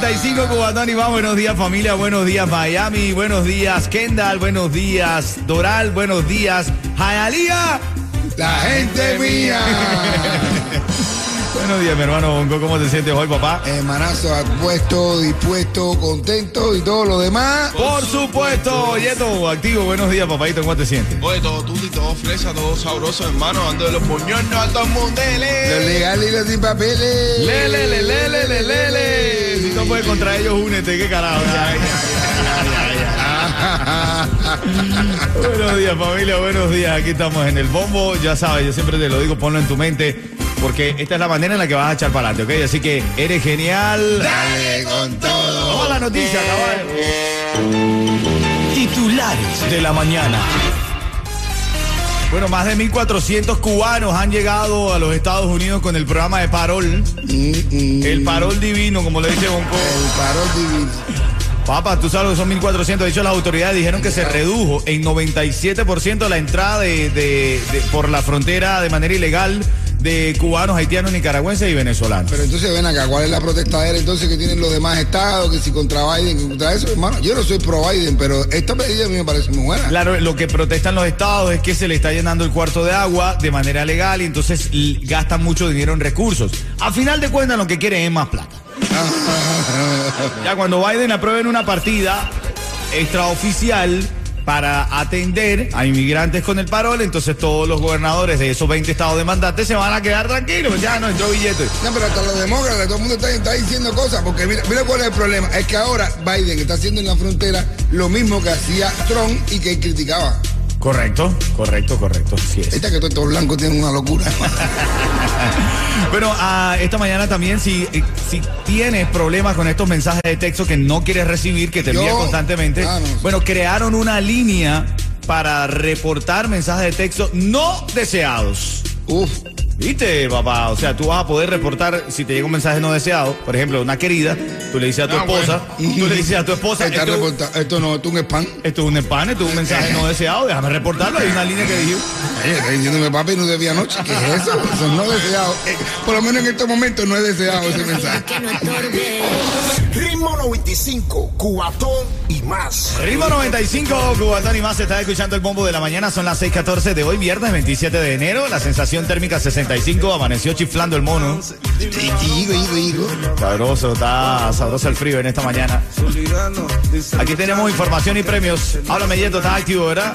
9.35 Cubatón y. Buenos días, familia. Buenos días, Miami. Buenos días, Kendall. Buenos días, Doral. Buenos días, Jayalía. La gente mía. Buenos días mi hermano Bongo, ¿cómo te sientes hoy papá? Hermanazo, apuesto, dispuesto, contento y todo lo demás. Por supuesto, Yeto, activo, buenos días papayito, ¿cómo te sientes? Oye, todo tuti, todo fresa, todo sabroso, hermano. Ando de los puñones a todo el mundo. Lo dele. legal y los sin papeles. Lele, lele, lele. Si no puedes contra ellos, únete, qué carajo. buenos días, familia, buenos días. Aquí estamos en el bombo. Ya sabes, yo siempre te lo digo, ponlo en tu mente, porque esta es la manera en la que vas a echar para adelante, ¿ok? Así que eres genial. Dale con todo. Vamos a la noticia, caballo. Titulares de la mañana. Bueno, más de 1.400 cubanos han llegado a los Estados Unidos con el programa de Parol. Mm, mm. El Parol divino, como le dice Bonco. El paro divino. Papá, tú sabes que son 1.400. De hecho, las autoridades dijeron que se redujo en 97% la entrada de, de- de- por la frontera de manera ilegal de cubanos, haitianos, nicaragüenses y venezolanos. Pero entonces ven acá, ¿cuál es la protestadera entonces que tienen los demás estados? Que si contra Biden, que contra eso, hermano. Yo no soy pro Biden, pero esta medida a mí me parece muy buena. Claro, lo que protestan los estados es que se le está llenando el cuarto de agua de manera legal y entonces gastan mucho dinero en recursos. A final de cuentas, lo que quieren es más plata. Ya cuando Biden apruebe una partida extraoficial para atender a inmigrantes con el parol, entonces todos los gobernadores de esos 20 estados demandantes se van a quedar tranquilos. Ya no entró billete. No, pero hasta los demócratas, todo el mundo está, diciendo cosas, porque mira, mira cuál es el problema. Es que ahora Biden está haciendo en la frontera lo mismo que hacía Trump y que criticaba. Correcto, correcto, correcto. Sí es. Esta que todos estos blancos tienen una locura. Bueno, ah, esta mañana también, si, eh, si tienes problemas con estos mensajes de texto que no quieres recibir, que te envían constantemente, Ah, no. bueno, crearon una línea para reportar mensajes de texto no deseados. Uf, ¿Viste, papá? O sea, tú vas a poder reportar si te llega un mensaje no deseado, por ejemplo, una querida, tú le dices a tu Ah, esposa, tú le dices a tu esposa, está esto, reporta- esto no, esto es un spam. esto es un spam, esto es un mensaje no deseado, déjame reportarlo, hay una línea que dijo. Está diciéndome papi no debía anoche. ¿Qué es eso? Eso no deseado. Eh, por lo menos en estos momentos no es deseado ese mensaje. Ritmo 95, cuatón y más. Ritmo 95, Cubatón y más, se está escuchando el bombo de la mañana, son las 6.14 de hoy, viernes 27 de enero, la sensación térmica 65, amaneció chiflando el mono. Digo. Sabroso, está sabroso el frío en esta mañana. Aquí tenemos información y premios. Háblame, Yeto, estás activo, ¿verdad?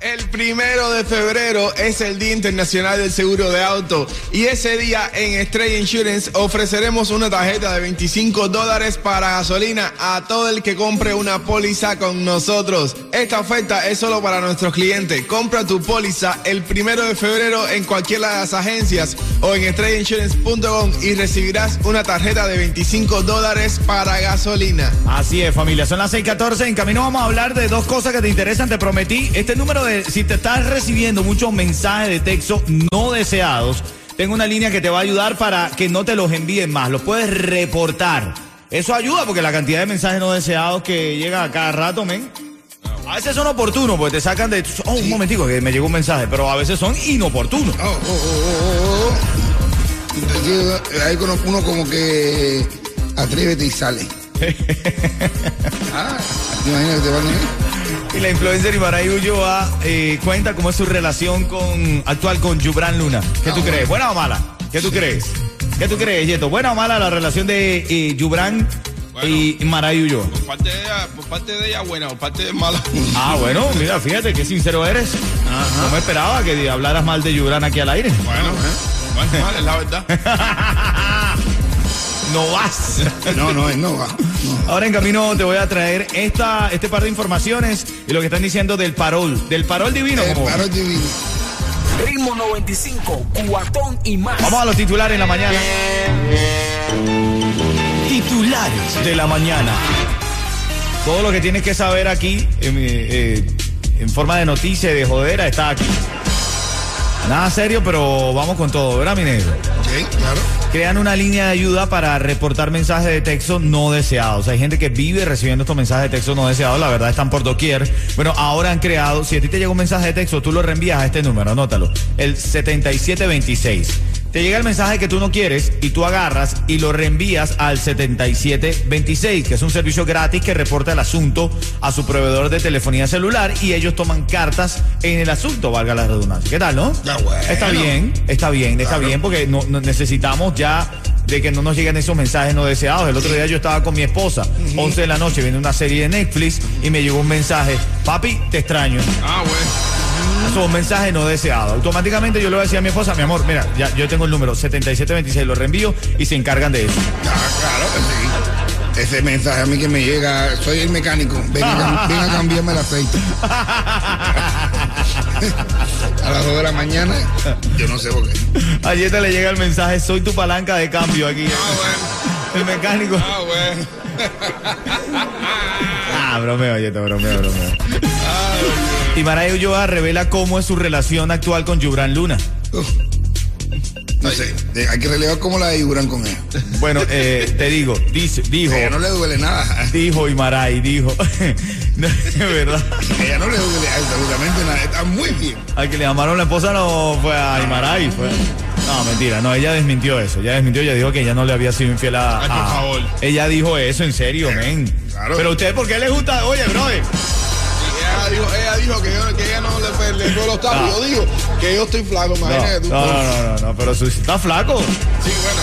El primero de febrero es el Día Internacional del Seguro de Auto y ese día en Estrella Insurance ofreceremos una tarjeta de 25 dólares para gasolina a todo el que compre una póliza con nosotros. Esta oferta es solo para nuestros clientes. Compra tu póliza el primero de febrero en cualquiera de las agencias o en estrellainsurance.com y recibirás una tarjeta de 25 dólares para gasolina. Así es, familia. Son las 6:14. En camino vamos a hablar de dos cosas que te interesan. Te prometí. Este número de. Si te estás recibiendo muchos mensajes de texto no deseados, tengo una línea que te va a ayudar para que no te los envíen más. Los puedes reportar. Eso ayuda porque la cantidad de mensajes no deseados que llegan a cada rato, men. A veces son oportunos, porque te sacan de. Oh, un momentico, que me llegó un mensaje. Pero a veces son inoportunos. Oh, oh, oh, oh, oh. Hay uno, como que atrévete y sale. ah, imagínate, te van a Y la influencer Ibaray Ulloa eh, cuenta cómo es su relación con, actual con Yubran Luna. ¿Qué tú crees? ¿Buena o mala? ¿Qué tú crees? ¿Qué tú crees, Yeto? ¿Buena o mala la relación de eh, Yubran y Maray Ulloa? Por parte de ella, por parte de ella buena, por parte de mala. Ah, bueno, mira, fíjate qué sincero eres. No me esperaba que hablaras mal de Yubran aquí al aire. Bueno, bueno, mal, es la verdad. No vas. No, no, no va. No. Ahora en camino te voy a traer esta, este par de informaciones y lo que están diciendo del parol. Del parol divino. El como- paro divino. Ritmo 95, cuatón y más. Vamos a los titulares en la mañana. Titulares de la mañana. Todo lo que tienes que saber aquí en, eh, en forma de noticia y de jodera está aquí. Nada serio, pero vamos con todo, ¿verdad, mi negro? Sí, claro. Crean una línea de ayuda para reportar mensajes de texto no deseados. Hay gente que vive recibiendo estos mensajes de texto no deseados, la verdad están por doquier. Bueno, ahora han creado, si a ti te llega un mensaje de texto, tú lo reenvías a este número, anótalo, el 7726. Te llega el mensaje que tú no quieres y tú agarras y lo reenvías al 7726, que es un servicio gratis que reporta el asunto a su proveedor de telefonía celular y ellos toman cartas en el asunto, valga la redundancia. ¿Qué tal, no? Está bueno. Está bien, está bien, está bien, porque no, no necesitamos ya de que no nos lleguen esos mensajes no deseados. El otro día yo estaba con mi esposa, 11 de la noche, viendo una serie de Netflix y me llegó un mensaje, papi, te extraño. Ah, bueno. Un mensaje no deseado. Automáticamente yo le voy a decir a mi esposa, mi amor, mira, ya yo tengo el número 7726, lo reenvío y se encargan de eso. Ah, claro, sí. Ese mensaje a mí que me llega, soy el mecánico, ven a, ven a cambiarme el aceite. a las 2 de la mañana, yo no sé por qué. Ayer te le llega el mensaje, soy tu palanca de cambio aquí. Ah, El mecánico. bueno. Ah, bueno. Ah, bromeo, oye, bromeo, bromeo. Y Maray Ulloa revela cómo es su relación actual con Yubran Luna. Uf. No sé, hay que relevar como la de Iburán con ella. Bueno, eh, te digo, dice, dijo, A ella no le duele nada. dijo Imaray, dijo. No, verdad. A ella no le duele absolutamente nada. Está muy bien. Al que le llamaron la esposa no fue a Imaray, fue. No, mentira, no, ella desmintió eso. Ella desmintió, ella dijo que ella no le había sido infiel a. Ay, por a- favor. Ella dijo eso, en serio, men. claro. Pero usted, ¿por qué le gusta? Oye, brother. Ella dijo, ella dijo que, yo- que ella no le, le fue los tacos. Yo digo que yo estoy flaco, imagínate tú. no, no, no, no, pero su- está flaco. Sí, bueno,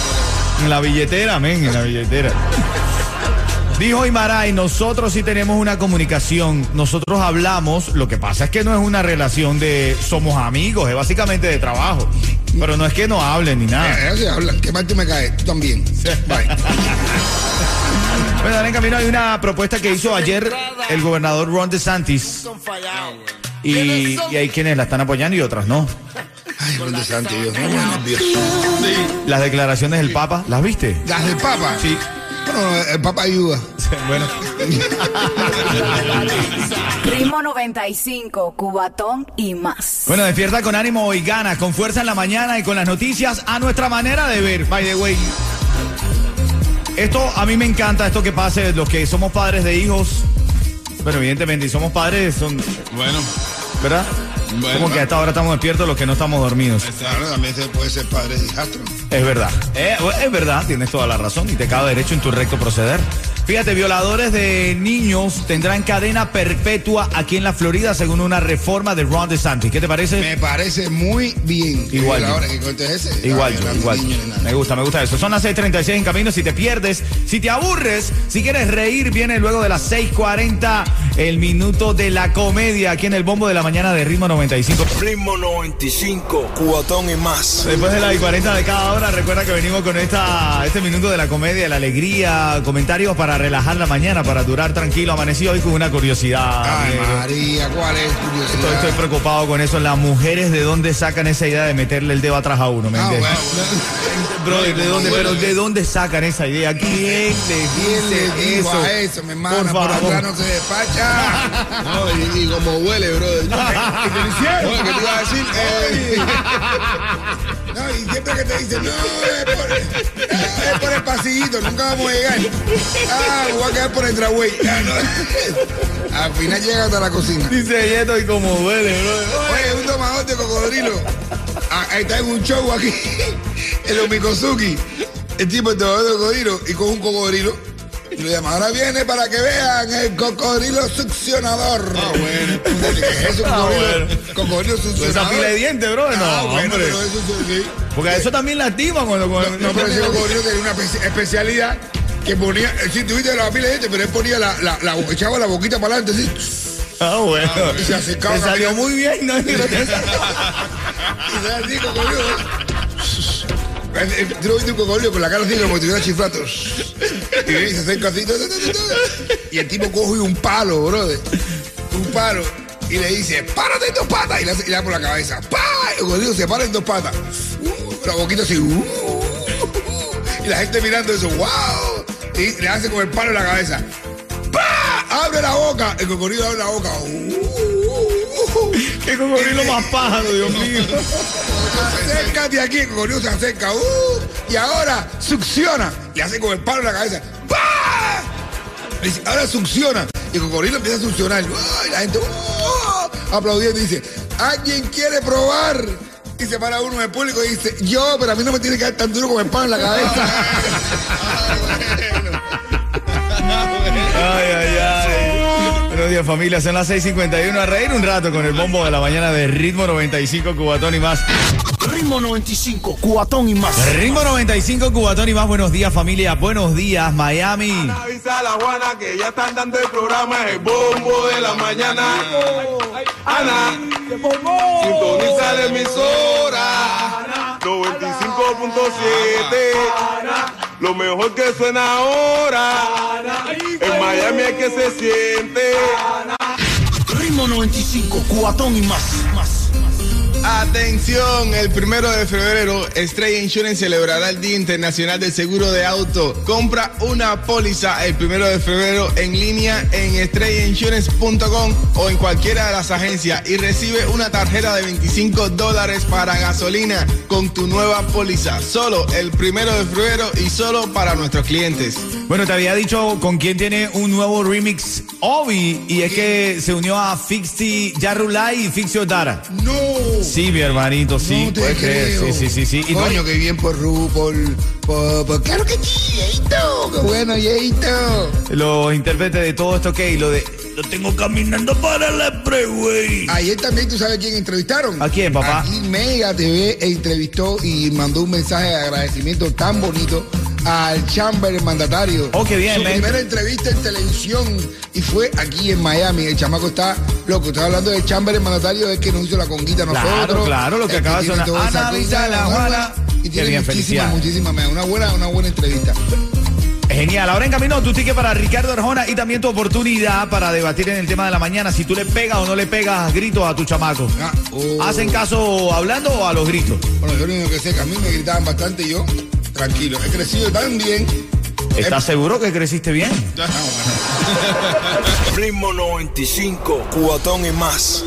pero- En la billetera, men, en la billetera. Dijo Imaray, nosotros sí tenemos una comunicación, nosotros hablamos, lo que pasa es que no es una relación de somos amigos, es básicamente de trabajo. Pero no es que no hablen ni nada. Ella se habla. ¿Qué mal te me cae? Tú también. Bye. Bueno, en camino hay una propuesta que hizo ayer el gobernador Ron DeSantis. Y, y hay quienes la están apoyando y otras no. Ay, Ron DeSantis, Dios, no me nervioso. Las declaraciones del Papa, ¿las viste? Las del Papa. Sí. Bueno, el Papa ayuda. Bueno, Ritmo 95, Cubatón y más. bueno, despierta con ánimo y ganas, con fuerza en la mañana y con las noticias a nuestra manera de ver, by the way. Esto a mí me encanta, esto que pase, los que somos padres de hijos, pero evidentemente, y somos padres, son, bueno. ¿verdad? Bueno. Como que hasta ahora estamos despiertos los que no estamos dormidos. Claro, también se puede ser padre de hijastro. Es verdad. Eh, es verdad, tienes toda la razón y te cabe derecho en tu recto proceder. Fíjate, violadores de niños tendrán cadena perpetua aquí en la Florida según una reforma de Ron DeSantis. ¿Qué te parece? Me parece muy bien. Igual yo. Ahora que cortes ese. Igual, yo, igual. Me gusta, me gusta eso. Son las 6:36 en camino. Si te pierdes, si te aburres, si quieres reír, viene luego de las 6:40 el minuto de la comedia aquí en el bombo de la mañana de Ritmo 95. Ritmo 95, cuatón y más. Después de las 40 de cada hora, recuerda que venimos con esta, este minuto de la comedia, de la alegría, comentarios para relajar la mañana, para durar tranquilo. Amanecí hoy con una curiosidad. Ay. María, ¿cuál es curiosidad? Estoy, estoy preocupado con eso. Las mujeres, ¿de dónde sacan esa idea de meterle el dedo atrás a uno? ¿Me Ah, entiendes? bueno, ¿de dónde, Bueno, pero ¿de dónde sacan esa idea? ¿Quién les ¿Quién le dice dijo eso? a eso, mi hermana? Por Por, favor. no se despacha. No, y, y como huele, brother. Oye, ¿qué te iba a decir? Eh, No, y siempre que te dicen, no, es por, es por el pasillito, nunca vamos a llegar. Ah, voy a quedar por el dragway. Ah, no. Al final llega hasta la cocina. Dice Yeto y como duele, bro. Oye, un tomador de cocodrilo. Ah, ahí está en un show aquí, en los Mikosuki. El tipo es tomador de cocodrilo y con un cocodrilo. Ahora viene para que vean el cocodrilo succionador. Ah, bueno. ¿Qué es eso, Ah, cocodrilo? bueno. Cocodrilo Esa succionador. pila de dientes, bro. No, ah, bueno, hombre. pero eso sí. Porque eso también lastima cuando. cuando No, pero ese cocodrilo tenía una espe- especialidad que ponía, si tuviste la pila de dientes, pero él ponía la, la, la, echaba la boquita para adelante, así. Ah, bueno. y se acercaba Te salió muy bien, ¿no? Y se así, cocodrilo. Tú lo viste un cocodrilo con la cara así como si tuviera chiflatos. Y viene y se acerca así. Y el tipo coge un palo, brother. Un palo. Y le dice, párate en dos patas. Y le, hace, y le da por la cabeza. ¡Pah! El cocodrilo se para en dos patas. Uh, la boquita así. uh, uh, uh. y la gente mirando eso. ¡Wow! y le hace con el palo en la cabeza. ¡Pah! Abre la boca. El cocodrilo abre la boca. Uh, uh, uh. Qué cocodrilo más pájaro, Dios mío. Acércate aquí, el se acerca. uh, y ahora succiona. Le hace con el palo en la cabeza. Ahora succiona. Y cocodrilo empieza a succionar. ¡Ay! la gente ¡uh! aplaudiendo y dice, ¿alguien quiere probar? Y se para uno en el público y dice, yo, pero a mí no me tiene que dar tan duro con el palo en la cabeza. Ay, ay, ay. Buenos días, familia. Son las 6:51. A reír un rato con el bombo de la mañana de Ritmo 95, Cubatón y más. Ritmo 95, cuatón y más. Ritmo 95, Cubatón y más. Buenos días, familia. Buenos días, Miami. Avisa a la Juana que ya están dando el programa El Bombo de la Mañana. Ana, sintoniza la emisora 95.7. Lo mejor que suena ahora. En Miami es que se siente. Ritmo 95, cuatón y más. Atención, el primero de febrero, Estrella Insurance celebrará el Día Internacional del Seguro de Auto. Compra una póliza el primero de febrero en línea en estrellainsurance.com o en cualquiera de las agencias y recibe una tarjeta de 25 dólares para gasolina con tu nueva póliza. Solo el primero de febrero y solo para nuestros clientes. Bueno, te había dicho con quién tiene un nuevo remix Obi y es que se unió a Fixi Yarulai y Fixio Dara. No. Sí, mi hermanito, sí. no te puedes creer. creo. Sí, sí, sí, sí. Y no- Coño, qué bien por Ru, por, por, por- Claro que sí, Yeito. Qué bueno, Yeito. los intérpretes de todo esto, ¿qué? Y lo de. Lo tengo caminando para la freeway. Ayer también, ¿tú sabes quién entrevistaron? ¿A quién, papá? Aquí Mega TV entrevistó y mandó un mensaje de agradecimiento tan bonito al Chamber, el mandatario. Oh, qué bien, Su men. primera entrevista en televisión y fue aquí en Miami. El chamaco está loco. Estoy hablando del Chamber, el mandatario, es que nos hizo la conguita a Claro, nosotros. claro, lo que acaba de sonar. Vidal, Juana. Y tiene bien, muchísimas, muchísimas, una buena, una buena entrevista. Genial. Ahora en camino tu ticket para Ricardo Arjona y también tu oportunidad para debatir en el tema de la mañana si tú le pegas o no le pegas gritos a tu chamaco. Ah, oh. ¿Hacen caso hablando o a los gritos? Bueno, yo lo único que sé que a mí me gritaban bastante y yo, tranquilo. He crecido tan bien. ¿Estás seguro que creciste bien? Ritmo 95, cuatón y más.